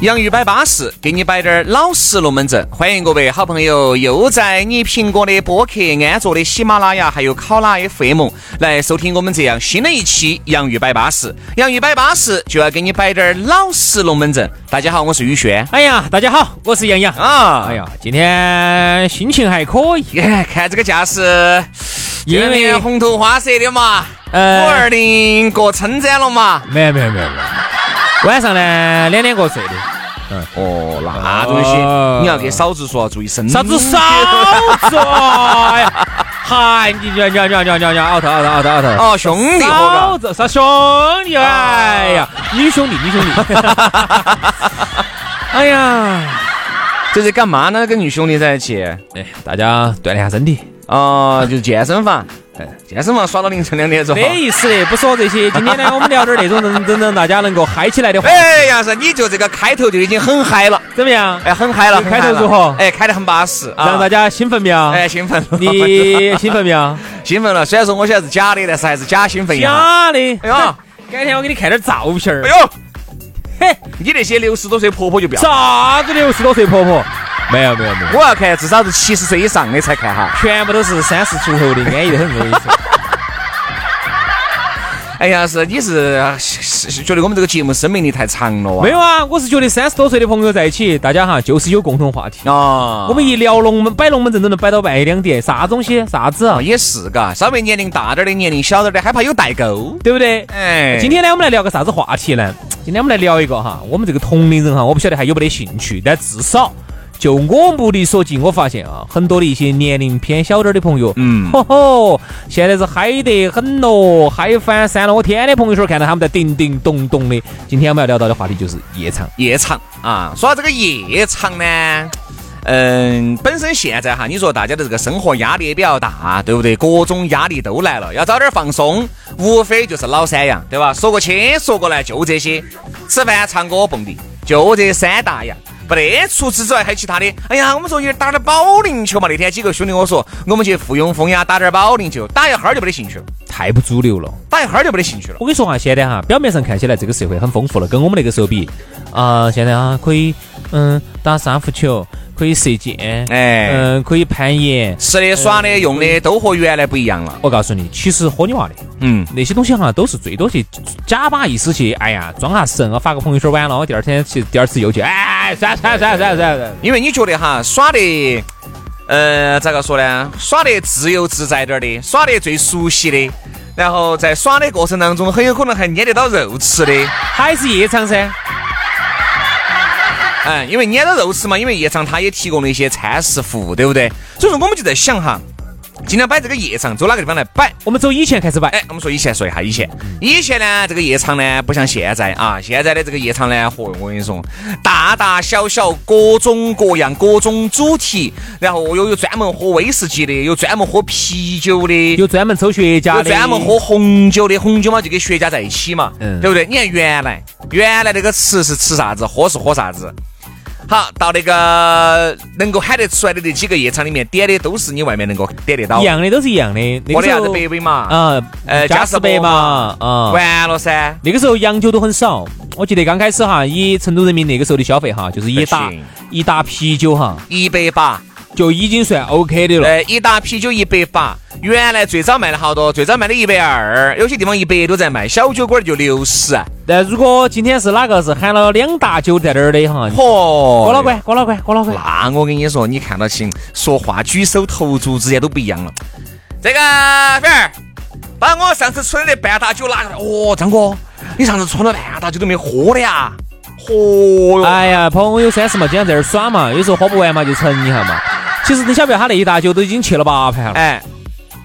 洋芋摆巴适，给你摆点儿老实龙门阵。欢迎各位好朋友又在你苹果的播客、安卓的喜马拉雅，还有考拉 FM 来收听我们这样新的一期洋芋摆巴适。洋芋摆巴适就要给你摆点儿老实龙门阵。大家好，我是宇轩。哎呀，大家好，我是杨洋啊。哎呀，今天心情还可以。看这个架势，因为红头花色的嘛，五二零过春展了嘛？没有没有没有没有。晚上呢，两点过睡的。嗯，哦，那东西你要给嫂子说，注意身体。啥 子嫂子？哎呀，嗨，你你你你你你你奥特奥特奥特奥特。哦，兄弟嫂子，啥兄弟？哎呀，女兄弟，女兄弟。哎呀，这是干嘛呢？跟女兄弟在一起？哎，大家锻炼下身体。哦，就是健身房。健身房耍到凌晨两点钟，没意思的，不说这些。今天呢，我们聊点那种能能让大家能够嗨起来的话。哎，杨生，你就这个开头就已经很嗨了，怎么样？哎，很嗨了。开头如何？哎，开得很巴适，让大家兴奋没有？哎，兴奋。你兴奋没有？兴奋了。虽然说我现在是假的，但是还是假兴奋。假的。哎呀，改天我给你看点照片儿。哎呦，嘿，你那些六十多岁婆婆就不要。啥子六十多岁婆婆？没有没有没有。我要看至少是七十岁以上的才看哈。全部都是三十出头的，安逸得很，我跟你说。哎呀，是你是是觉得我们这个节目生命力太长了啊？没有啊，我是觉得三十多岁的朋友在一起，大家哈就是有共同话题啊。我们一聊龙门摆龙门阵都能摆到半夜两点，啥东西？啥子啊？也是嘎，稍微年龄大点的，年龄小点的，害怕有代沟，对不对？哎，今天呢，我们来聊个啥子话题呢？今天我们来聊一个哈，我们这个同龄人哈，我不晓得还有没得兴趣，但至少。就我目力所及，我发现啊，很多的一些年龄偏小点的朋友，嗯，吼吼，现在是嗨得很咯，嗨翻山了。我天天朋友圈看到他们在叮叮咚咚的。今天我们要聊到的话题就是夜场，夜场啊，说到这个夜场呢，嗯，本身现在哈，你说大家的这个生活压力也比较大，对不对？各种压力都来了，要早点放松，无非就是老三样，对吧？说过去说过来就这些，吃饭、唱歌、蹦迪，就这三大样。不得，除此之外还有其他的。哎呀，我们说也打点保龄球嘛。那天几个兄弟我说，我们去富庸风雅打点保龄球，打一哈儿就没得兴趣了，太不主流了。打一哈儿就没得兴趣了。我跟你说哈，现在哈，表面上看起来这个社会很丰富了，跟我们那个时候比啊，现在啊可以嗯打三伏球。可以射箭，哎，嗯，可以攀岩，吃的、耍的、用的都和原来不一样了。我告诉你，其实喝你娃的，嗯，那些东西哈都是最多去假把意思去，哎呀，装下神，我发个朋友圈完了，我第二天去，第二次又去，哎，算算算算算，因为你觉得哈耍的，呃，咋个说呢？耍的自由自在点的，耍的最熟悉的，然后在耍的过程当中，很有可能还捏得到肉吃的，还是夜场噻。嗯，因为撵到肉吃嘛，因为夜场它也提供了一些餐食服务，对不对？所以说我们就在想哈，尽量摆这个夜场，走哪个地方来摆？我们走以前开始摆。哎，我们说以前，说一下以前。以前呢，这个夜场呢，不像现在啊，现在的这个夜场呢，嚯，我跟你说，大大小小，各种各样，各种主题，然后又有专门喝威士忌的，有专门喝啤酒的，有专门抽雪茄的，专门喝红酒的，红酒嘛就跟雪茄在一起嘛，嗯，对不对？你看原来，原来那个吃是吃啥子，喝是喝啥子。好，到那个能够喊得出来的那几个夜场里面，点的都是你外面能够点得到，一样的都是一样的。那个啥子百威嘛，啊，呃，嘉士伯嘛，啊，完了噻。那个时候洋酒都很少，我记得刚开始哈，以成都人民那个时候的消费哈，就是一打一打啤酒哈，一百八。就已经算 OK 的了。哎，一打啤酒一百八，原来最早卖的好多，最早卖的一百二，有些地方一百都在卖。小酒馆就六十。但如果今天是哪个是喊了两大酒在那儿的哈，嚯，郭老倌，郭老倌，郭老倌，那我跟你说，你看到起说话、举手投足之间都不一样了。这个粉儿，把我上次存的半打酒拿过来。哦，张哥，你上次存了半打酒都没喝的呀？嚯哟！哎呀，朋友三十嘛，经常在这儿耍嘛，有时候喝不完嘛，就盛一下嘛。其实你晓不晓得，他那一大酒都已经去了八盘了。哎，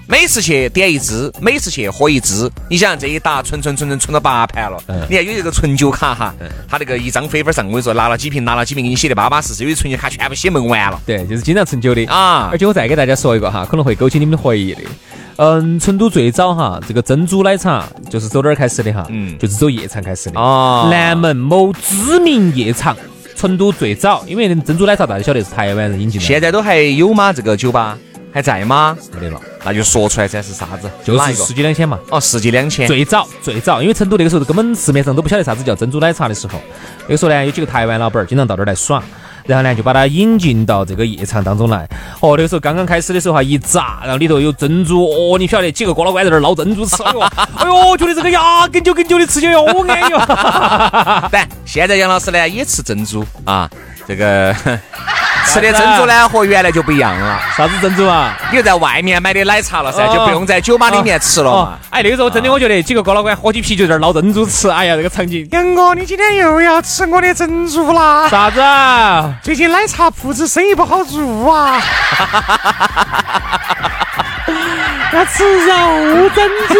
每次去点一支，每次去喝一支。你想这一打存存存存存到八盘了。你看有一个存酒卡哈，他那个一张飞分上，我跟你说拿了几瓶，拿了几瓶，给你写的巴巴适适。有的存酒卡全部写蒙完了。对，就是经常存酒的啊。而且我再给大家说一个哈，可能会勾起你们的回忆的。嗯，成都最早哈，这个珍珠奶茶就是走哪儿开始的哈？嗯，就是走夜场开始的。哦。南门某知名夜场，成都最早，因为珍珠奶茶大家晓得是台湾人引进的。现在都还有吗？这个酒吧还在吗？没得了。那就说出来噻，是啥子？就是十几两千嘛。哦，十几两千。最早最早，因为成都那个时候根本市面上都不晓得啥子叫珍珠奶茶的时候，那个时候呢，有几个台湾老板儿经常到这儿来耍。然后呢，就把它引进到这个夜场当中来。哦，那个时候刚刚开始的时候哈，一炸，然后里头有珍珠。哦，你晓得几个哥老倌在那儿捞珍珠吃。哎呦，哎呦，觉得这个牙根久根久的吃起来好安逸。但现在杨老师呢也吃珍珠啊，这个。吃的珍珠呢和原来就不一样了，啥子珍珠啊？你就在外面买的奶茶了噻，就不用在酒吧里面吃了嘛。哎，那个时候真的，我觉得几个哥老倌喝起啤酒在那捞珍珠吃，哎呀，这个场景。杨哥，你今天又要吃我的珍珠啦？啥子？啊？最近奶茶铺子生意不好做啊。要吃肉珍珠。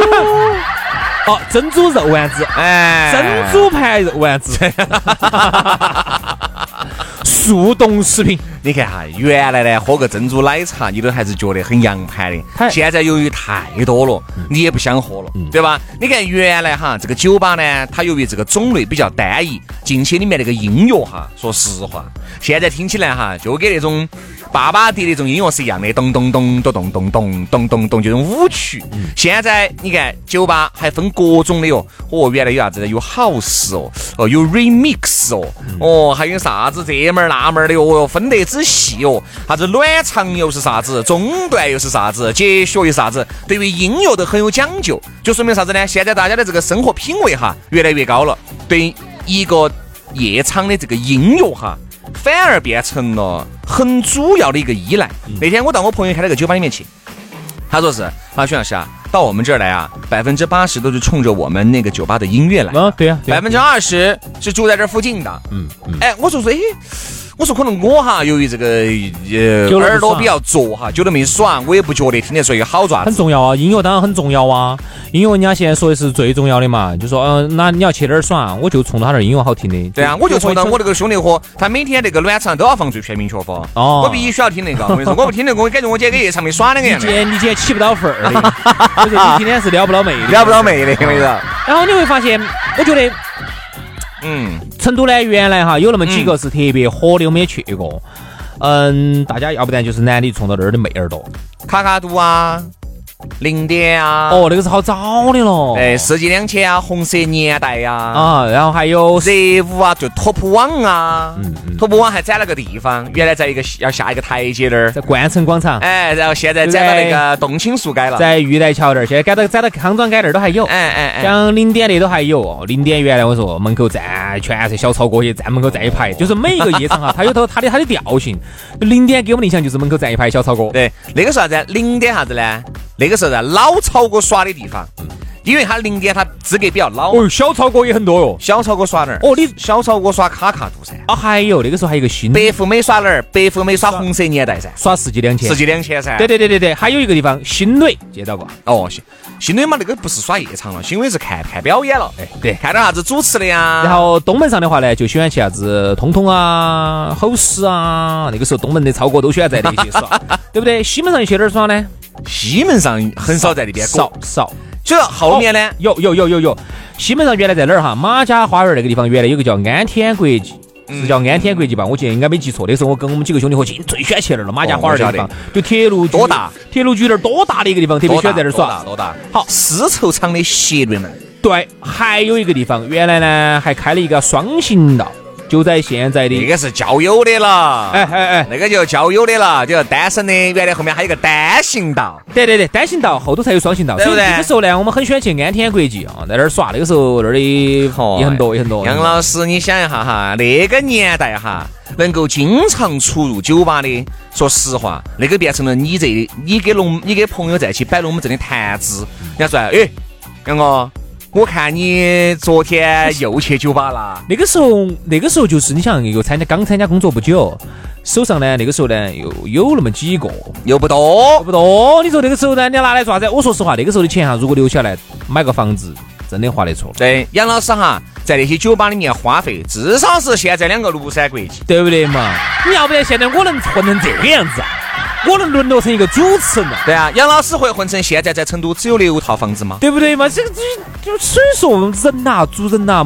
哦，珍珠肉丸子，哎，珍珠牌肉丸子。速冻食品，你看哈，原来呢喝个珍珠奶茶，你都还是觉得很洋盘的。现在由于太多了，你也不想喝了，对吧？你看原来哈，这个酒吧呢，它由于这个种类比较单一，进去里面那个音乐哈，说实话，现在听起来哈，就给那种。爸爸的那种音乐是一样的，咚咚咚咚咚咚咚咚咚咚，这种舞曲。现在你看酒吧还分各种的哟，哦，原来有啥子？有 house 哦，哦，有 remix 哦，哦，还有啥子这门儿那门儿的哦，分得之细哦。啥子暖场又是啥子？中段又是啥子？节学又是啥子？对于音乐都很有讲究，就说明啥子呢？现在大家的这个生活品味哈越来越高了，对一个夜场的这个音乐哈。反而变成了很主要的一个依赖。那天我到我朋友开那个酒吧里面去，他说是啊，徐老师啊，到我们这儿来啊，百分之八十都是冲着我们那个酒吧的音乐来。啊，对呀，百分之二十是住在这附近的。嗯嗯。哎，我说说，哎。我说可能我哈，由于这个呃耳朵比较拙哈，觉得没耍，我也不觉得听得出一个好爪子。很重要啊，音乐当然很重要啊，音乐人家现在说的是最重要的嘛，就说嗯，那你要去哪儿耍，我就冲他那儿音乐好听的。对啊，我就冲到我那个兄弟伙，他每天那个暖场都要放最全民曲风。哦。我必须要听那个，我跟你说，我不听那个，我感觉我今天跟夜场没耍那个样。你今天你今天起不到份儿的，就是你今天是撩不到妹的，撩不到妹的，我跟你说。然后你会发现，我觉得。嗯，成都呢，原来哈有那么几个是特别火的，我们也去过。嗯，大家要不然就是男的冲到那儿的妹儿多，卡卡都啊。零点啊，哦，那个是好早的了，哎，世纪两千啊，红色年代呀，啊，然后还有热舞啊，就托普网啊，嗯嗯，托普网还占了个地方，原来在一个要下一个台阶那儿，在冠城广场，哎，然后现在展到那个洞青树街了，在玉带桥那儿，现在改到展到康庄街那儿都还有，哎哎哎，像零点的都还有，零点原来我说门口站全是小超哥，也站门口站一排，就是每一个夜场哈，它有它它的它的调性，零点给我们印象就是门口站一排小超哥，对，那个是啥子？零点啥子呢？那个时候在老超哥耍的地方，因为他零点他资格比较老。哦，小超哥也很多哟。小超哥耍哪儿？哦，你小超哥耍卡卡度噻。啊，还有那个时候还有一个新。白富美耍哪儿？白富美耍红色年代噻。耍世纪两千。世纪两千噻。对对对对对，还有一个地方新蕾接到过。哦，新新蕾嘛，那个不是耍夜场了，新蕾是看看表演了。哎，对，看点啥子主持的呀。然后东门上的话呢，就喜欢去啥子通通啊、吼狮啊。那个时候东门的超哥都喜欢在那些耍，对不对？西门上去哪儿耍呢？西门上很少在那边少少，就后面呢有有有有有。西门上原来在哪儿哈？马家花园那个地方原来有个叫安天国际，是叫安天国际吧？我记得应该没记错。那时候我跟我们几个兄弟伙进最喜欢去那儿了。马家花园那个地方，就铁路多大？铁路局那儿多大的一个地方？特别喜欢在那儿耍。多大？好，丝绸厂的斜对门。对，还有一个地方，原来呢还开了一个双行道。就在现在的那个是交友的了，哎哎哎，那个就交友的了，就单身的。原来后面还有个单行道，对对对，单行道后头才有双行道，对不对？那个时候呢，我们很喜欢去安天国际啊，在那儿耍。那个时候那儿的也很多也很多。杨老师，你想一下哈，那个年代哈，能够经常出入酒吧的，说实话，那个变成了你这你给龙你给朋友在一起摆龙门阵的谈资。人家说，哎，杨哥。我看你昨天又去酒吧了。那个时候，那个时候就是你想又参加刚参加工作不久，手上呢那个时候呢又有那么几个，又不多，不多。你说那个时候呢，你要拿来做啥子？我说实话，那个时候的钱哈，如果留下来买个房子，真的划得错，对，杨老师哈，在那些酒吧里面花费，至少是现在两个庐山国际。对不对嘛？你要不然现在我能混成这个样子啊？我能沦落成一个主持人啊？对啊，杨老师会混成现在在成都只有六套房子吗？对不对嘛？这个这就所以说人呐，做人呐，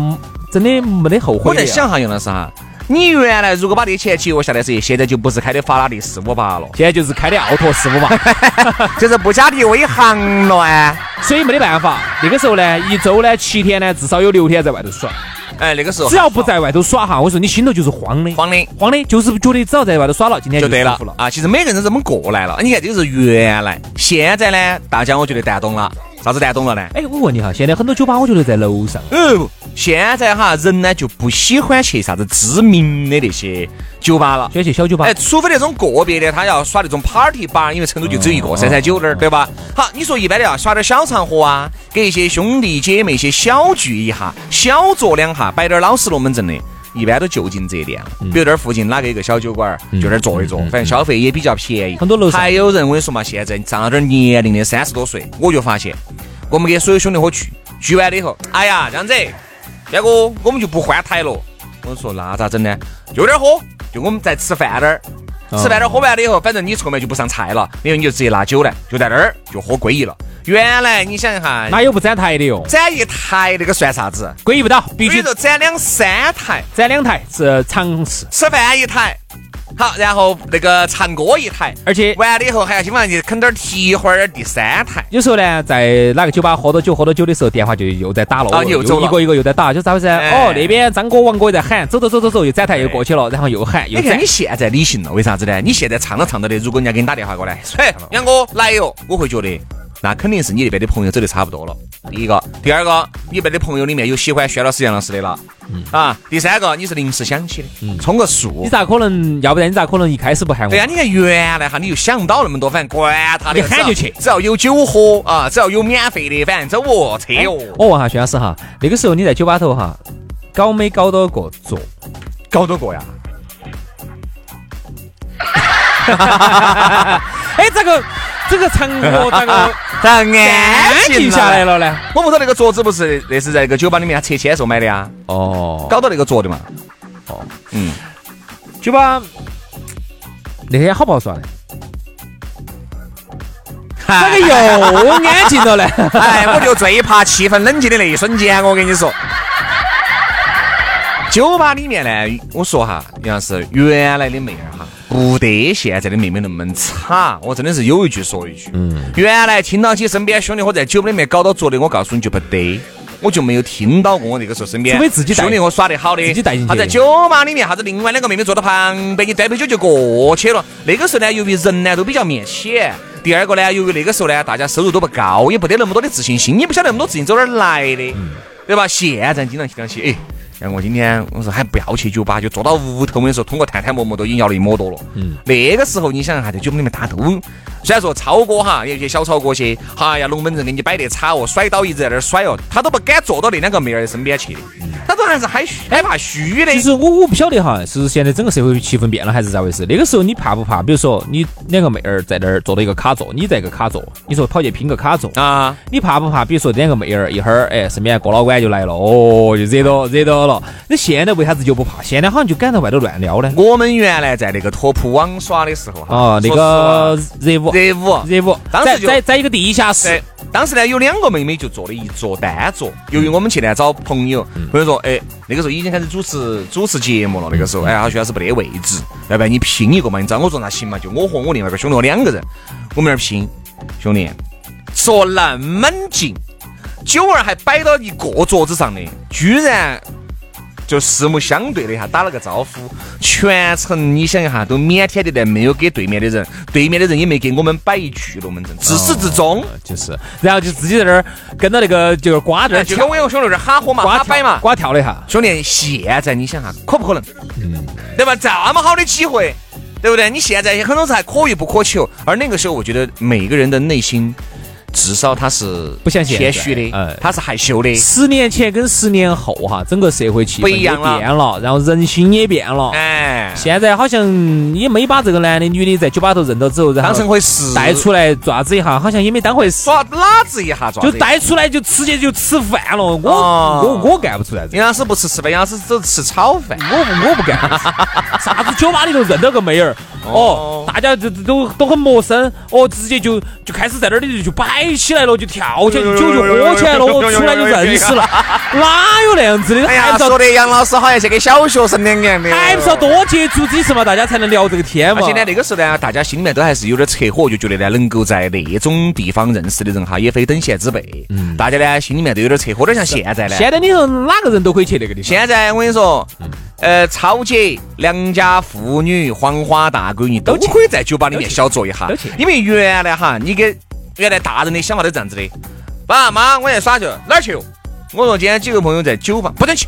真的没得后悔。我在想哈，杨老师哈，你原来如果把这些钱节约下来时，现在就不是开的法拉利四五八了，现在就是开的奥拓四五八，就是布加迪威航了啊。所以没得办法。那个时候呢，一周呢七天呢，至少有六天在外头耍。哎，那个时候只要不在外头耍哈，我说你心头就是慌的，慌的。慌的，就是觉得只要在外头耍了，今天就对了。啊。其实每个人都这么过来了。你看这个是原来，现在呢，大家我觉得淡懂了。啥子淡懂了呢？哎，我问你哈，现在很多酒吧我觉得在楼上。哦，现在哈人呢就不喜欢去啥子知名的那些酒吧了，喜欢去小酒吧。哎，除非那种个别的，他要耍那种 party 吧，因为成都就只有一个三三九那儿，对吧？好，你说一般的要耍点小场合啊，给一些兄弟姐妹些小聚一下，小坐两下，摆点老实龙门阵的。一般都就近这点，比如这儿附近哪个一个小酒馆，就那儿坐一坐，反正消费也比较便宜。很多楼还有人我跟你说嘛，现在上了点年龄的三十多岁，我就发现，我们给所有兄弟伙聚，聚完了以后，哎呀，这样子，彪哥，我们就不换台了。我说那咋整呢？就点喝，就我们在吃饭那儿，吃饭那儿喝完了以后，反正你后面就不上菜了，因为你就直接拿酒来，就在那儿就喝归一了。原来你想一下，哪有不展台的哟？展一台那个算啥子？归一不到，必须说展两三台，展两台是常事。吃饭一台，好，然后那个唱歌一台，而且完了以后还要基本上去啃点蹄花儿。第三台，有时候呢，在哪个酒吧喝多酒喝多酒的时候，电话就又在打了，啊，又走一个一个又在打，就咋回事？哦，那边张哥、王哥在喊，走走走走走，又展台又过去了，然后又喊。你看你现在理性了，为啥子呢？你现在唱着唱着的，如果人家给你打电话过来，嘿，杨哥来哟，我会觉得。那肯定是你那边的朋友走得差不多了。第一个，第二个，你那边的朋友里面有喜欢薛老师、杨老师的了。嗯啊，第三个，你是临时想起的，充个数。你咋可能？要不然你咋可能一开始不喊我？对呀，你看原来哈，你就想不到那么多，反正管他的，你喊就去，只要有酒喝啊，只要有免费的，反正走哦，车哦。我问下薛老师哈，那个时候你在酒吧头哈，搞没搞到过座？搞到过呀。哎，这个这个场合这个？咋安静下来了呢？我屋头那个桌子不是那是在那个酒吧里面拆迁时候买的呀？哦，搞到那个桌的嘛？哦，嗯，酒吧那天好不好耍呢？咋个又安静了呢？哎，我就最怕气氛冷静的那一瞬间，我跟你说。酒吧里面呢，我说哈，杨老师，原来的妹儿哈。不得现在的妹妹那么差，我真的是有一句说一句。嗯，原来听到起身边兄弟伙在酒吧里面搞到坐的，我告诉你就不得，我就没有听到过。我那个时候身边，除非自己兄弟伙耍得好的，自己带进去。他在酒吧里面，啥子另外两个妹妹坐到旁边，你端杯酒就过去了。那个时候呢，由于人呢都比较面浅，第二个呢，由于那个时候呢，大家收入都不高，也不得那么多的自信心，也不晓得那么多自信走哪儿来的，对吧？现在经常听到起，哎。像我今天我说还不要去酒吧，就坐到屋头。我跟你说，通过探探陌陌都已经要了一抹多了。嗯，那个时候你想哈，在酒吧里面大家都，虽然说超哥哈，有些小超哥些，哎呀龙门阵给你摆得差哦，甩刀一直在那儿甩哦，他都不敢坐到那两个妹儿的身边去的。他都还是害害怕虚的。其实我我不晓得哈，是现在整个社会气氛变了还是咋回事？那个时候你怕不怕？比如说你两个妹儿在那儿坐到一个卡座，你在一个卡座，你说跑去拼个卡座啊？你怕不怕？比如说两个妹儿一会儿哎，身边郭老倌就来了，哦，就惹到惹到了。那现在为啥子就不怕？现在好像就敢在外头乱撩呢？我们原来在那个拓扑网耍的时候哈，啊，那个热舞热舞热舞，当时在在一个地下室。当时呢，有两个妹妹就坐了一桌单桌。由于我们去呢找朋友，朋友说，哎，那个时候已经开始主持主持节目了。那个时候，哎，他徐老师不得位置，要不然你拼一个嘛？你找？我说那行嘛，就我和我另外一个兄弟我两个人，我们那儿拼。兄弟，说那么近，九儿还摆到一个桌子上的，居然。就四目相对了一下，打了个招呼，全程你想一下，都腼腆的在，没有给对面的人，对面的人也没给我们摆一句龙门阵，自始至终就是，然后就自己在那儿跟到那个就是瓜在就跟我有个兄弟在哈火嘛，瓜摆嘛，瓜跳了一下。兄弟，现在你想哈，可不可能？嗯，对吧？这么好的机会，对不对？你现在很多事还可遇不可求，而那个时候，我觉得每个人的内心。至少他是不像现在。谦虚的，嗯他是害羞的。十年前跟十年后哈，整个社会气氛也变了，然后人心也变了。哎，现在好像也没把这个男的女的在酒吧头认到之后，然后当成回事，带出来爪子一下，好像也没当回事，耍哪子一下，抓就带出来就直接就吃饭了。我、哦。我我干不出来这个，杨老师不吃吃饭，杨老师只吃炒饭。我我不干。啥子酒吧里头认到个妹儿，哦，大家就都都很陌生，哦，直接就就开始在那儿里就摆起来了，就跳起来，就酒就喝起来了，我，出来就认识了，哪有那样子的？哎呀，说的杨老师好像像个小学生两样的。还不是要多接触几次嘛，大家才能聊这个天嘛。而且呢，那个时候呢，大家心里面都还是有点扯火，就觉得呢，能够在那种地方认识的人哈，也非等闲之辈。嗯，大家呢心里面都有点扯火，有点像现在呢。现在你说哪个人都可以去那个地方。现在我跟你说，呃，超姐、良家妇女、黄花大闺女都都可以在酒吧里面小坐一下。因为原来哈，你给原来大人的想法都这样子的，爸妈，我要耍去哪儿去？我说今天几个朋友在酒吧，不准去。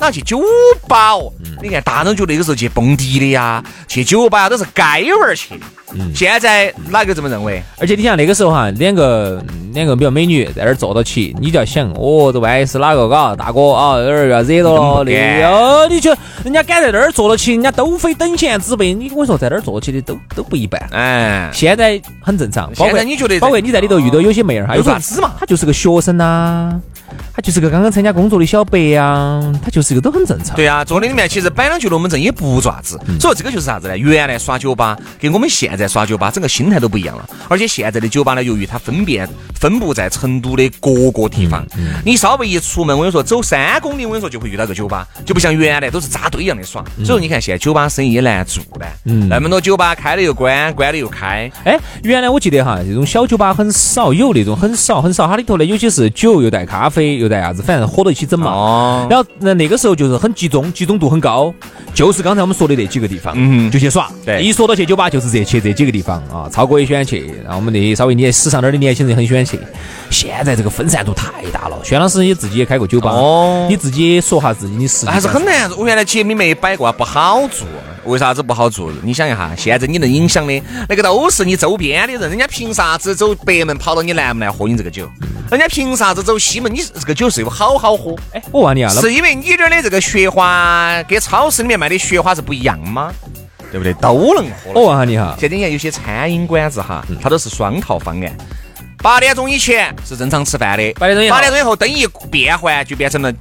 哪去酒吧哦？你看，大人觉得那个时候去蹦迪的呀，去酒吧都是街玩儿去的。现在哪个这么认为？而且你想那个时候哈，两个两个比较美女在那儿坐到起，你就要想，哦，这万一是哪个嘎大哥啊，有点要惹到了根本不敢的，哦，你就人家敢在那儿坐到起，人家都非等闲之辈。你跟我说，在那儿坐起的都都不一般。哎，现在很正常，包现括在你觉得包括你在里头遇到有些妹儿哈，有啥子嘛她就是个学生呐，她就是个刚刚参加工作的小白呀，他就是一个都很正常。对啊，坐的里面其实摆两句龙门阵也不爪子，所以这个就是啥子呢？原来耍酒吧跟我们现在耍酒吧整个心态都不一样了，而且现在的酒吧呢，由于它分辨分布在成都的各个地方，你稍微一出门，我跟你说走三公里，我跟你说就会遇到个酒吧，就不像原来都是扎堆一样的耍。所以说你看现在酒吧生意也难做呢，那么多酒吧开了又关，关了又开，哎，原来我记得哈，这种小酒吧很少，有那种很少很少，它里头呢有些是酒又带咖啡又带啥子，反正合到一起整嘛。哦然后那那个时候就是很集中，集中度很高，就是刚才我们说的那几个地方，嗯就去耍。对一说到去酒吧，就是这去这几个地方啊，超哥也喜欢去，然后我们那些稍微年时尚点的年轻人也很喜欢去。现在这个分散度太大了，轩老师也自己也开过酒吧，哦你自己说下自己的实际还是很难做。我原来节目里面也摆过啊，不好做。为啥子不好做？你想一下，现在你能影响的那个都是你周边的人，人家凭啥子走北门跑到你南门来喝你这个酒？人家凭啥子走西门？你这个酒是有好好喝，哎，我问你啊，是因为你这儿的这个雪花跟超市里面卖的雪花是不一样吗？对不对？都能喝了。我问下你哈，现在你看有些餐饮馆子哈，它都是双套方案。八点钟以前是正常吃饭的，八点钟八点钟以后灯一变换就变成了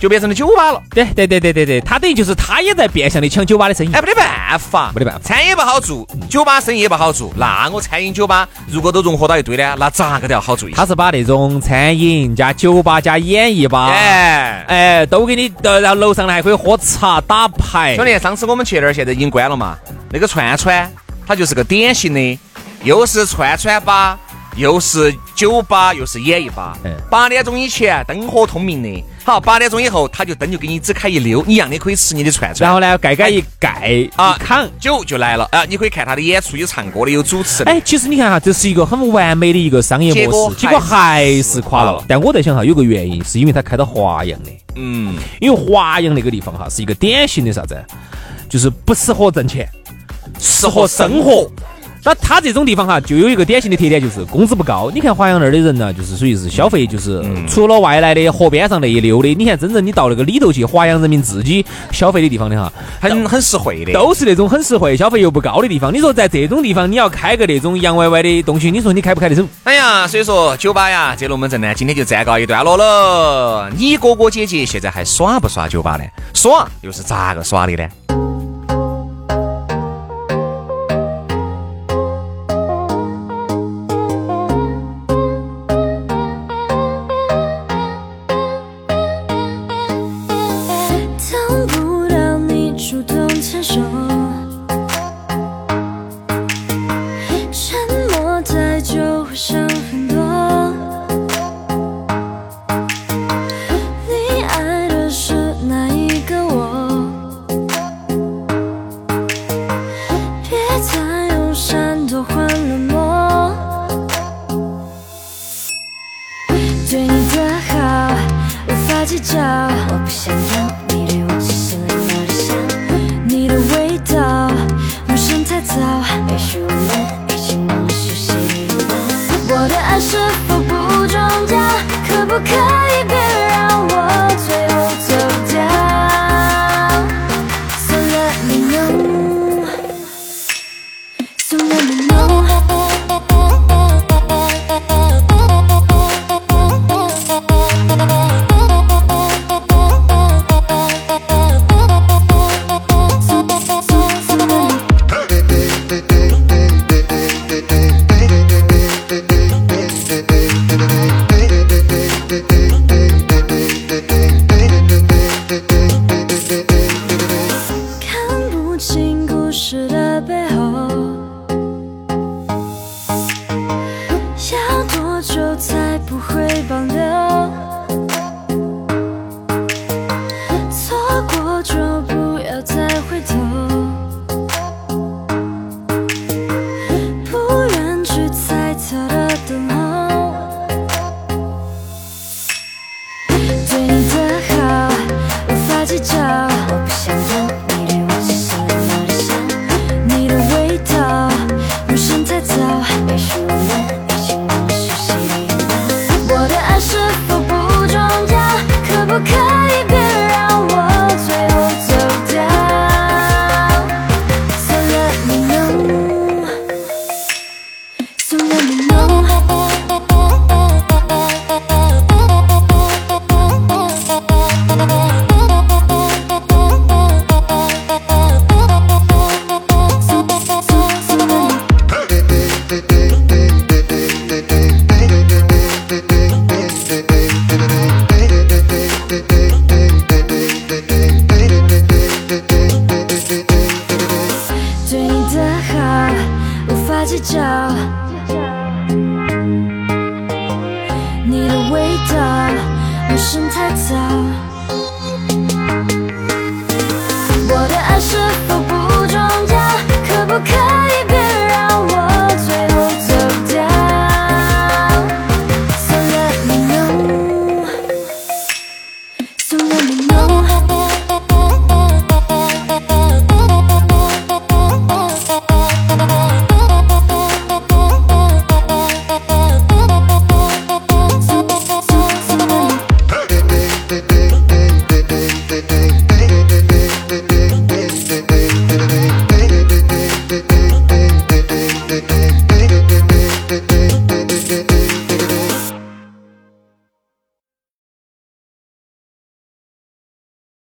就变成了酒吧了。对对对对对对，他等于就是他也在变相的抢酒吧的生意。哎，没得办法，没得办法餐饮不好做，酒吧生意也不好做。那我餐饮酒吧如果都融合到一堆呢，那咋个都要好做。他是把那种餐饮加酒吧加演艺吧，哎，哎，都给你，呃然后楼上呢还可以喝茶打牌兄。弟，上次我们去那儿，现在已经关了嘛。那个串串，它就是个典型的，又是串串吧，又是酒吧，又是演艺吧哎。八点钟以前灯火通明的，好，八点钟以后他就灯就给你只开一溜，你一样的可以吃你的串串。然后呢，盖盖一盖啊一扛。酒就来了啊！你可以看他的演出，有唱歌的，有主持的。哎，其实你看哈，这是一个很完美的一个商业模式，结果还是垮了。但我在想哈，有个原因是因为他开到华阳的，嗯，因为华阳那个地方哈是一个典型的啥子，就是不适合挣钱，适合生活。那它这种地方哈，就有一个典型的特点，就是工资不高。你看华阳那儿的人呢，就是属于是消费，就是除了外来的河边上那一溜的，你看真正你到那个里头去，华阳人民自己消费的地方的哈，很很实惠的。都是那种很实惠、消费又不高的地方。你说在这种地方，你要开个那种洋歪歪的东西，你说你开不开得走？哎呀，所以说酒吧呀，这龙门阵呢，今天就暂告一段落了。你哥哥姐姐现在还耍不耍酒吧呢？耍又是咋个耍的呢？可